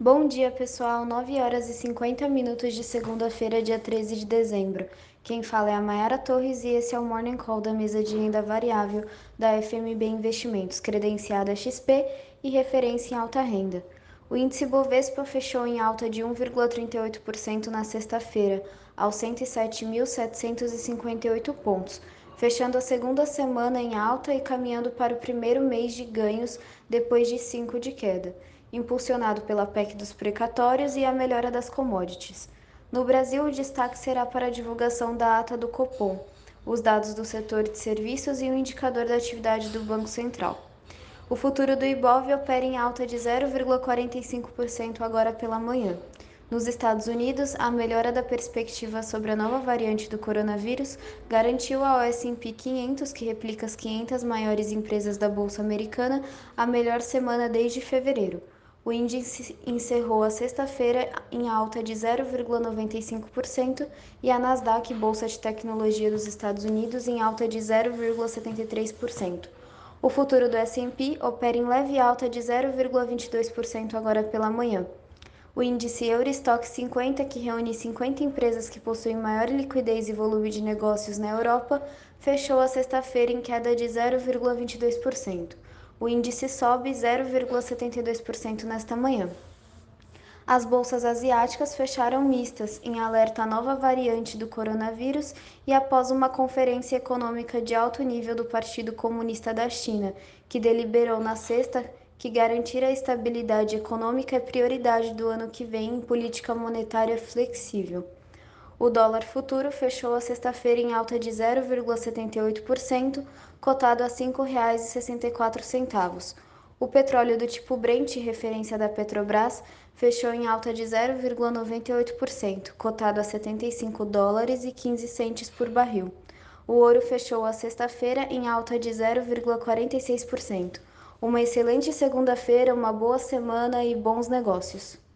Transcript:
Bom dia, pessoal. 9 horas e 50 minutos de segunda-feira, dia 13 de dezembro. Quem fala é a Mayara Torres e esse é o Morning Call da mesa de renda variável da FMB Investimentos, credenciada XP e referência em alta renda. O índice Bovespa fechou em alta de 1,38% na sexta-feira, aos 107.758 pontos, fechando a segunda semana em alta e caminhando para o primeiro mês de ganhos depois de cinco de queda impulsionado pela PEC dos precatórios e a melhora das commodities. No Brasil, o destaque será para a divulgação da ata do Copom, os dados do setor de serviços e o indicador da atividade do Banco Central. O futuro do Ibov opera em alta de 0,45% agora pela manhã. Nos Estados Unidos, a melhora da perspectiva sobre a nova variante do coronavírus garantiu ao S&P 500, que replica as 500 maiores empresas da bolsa americana, a melhor semana desde fevereiro. O índice encerrou a sexta-feira em alta de 0,95% e a Nasdaq, bolsa de tecnologia dos Estados Unidos, em alta de 0,73%. O futuro do S&P opera em leve alta de 0,22% agora pela manhã. O índice Eurostock 50, que reúne 50 empresas que possuem maior liquidez e volume de negócios na Europa, fechou a sexta-feira em queda de 0,22% o índice sobe 0,72% nesta manhã. As bolsas asiáticas fecharam mistas, em alerta à nova variante do coronavírus e após uma conferência econômica de alto nível do Partido Comunista da China, que deliberou na sexta que garantir a estabilidade econômica é prioridade do ano que vem em política monetária flexível. O dólar futuro fechou a sexta-feira em alta de 0,78%, cotado a R$ 5,64. O petróleo do tipo Brent, referência da Petrobras, fechou em alta de 0,98%, cotado a 75 dólares e 15 centes por barril. O ouro fechou a sexta-feira em alta de 0,46%. Uma excelente segunda-feira, uma boa semana e bons negócios.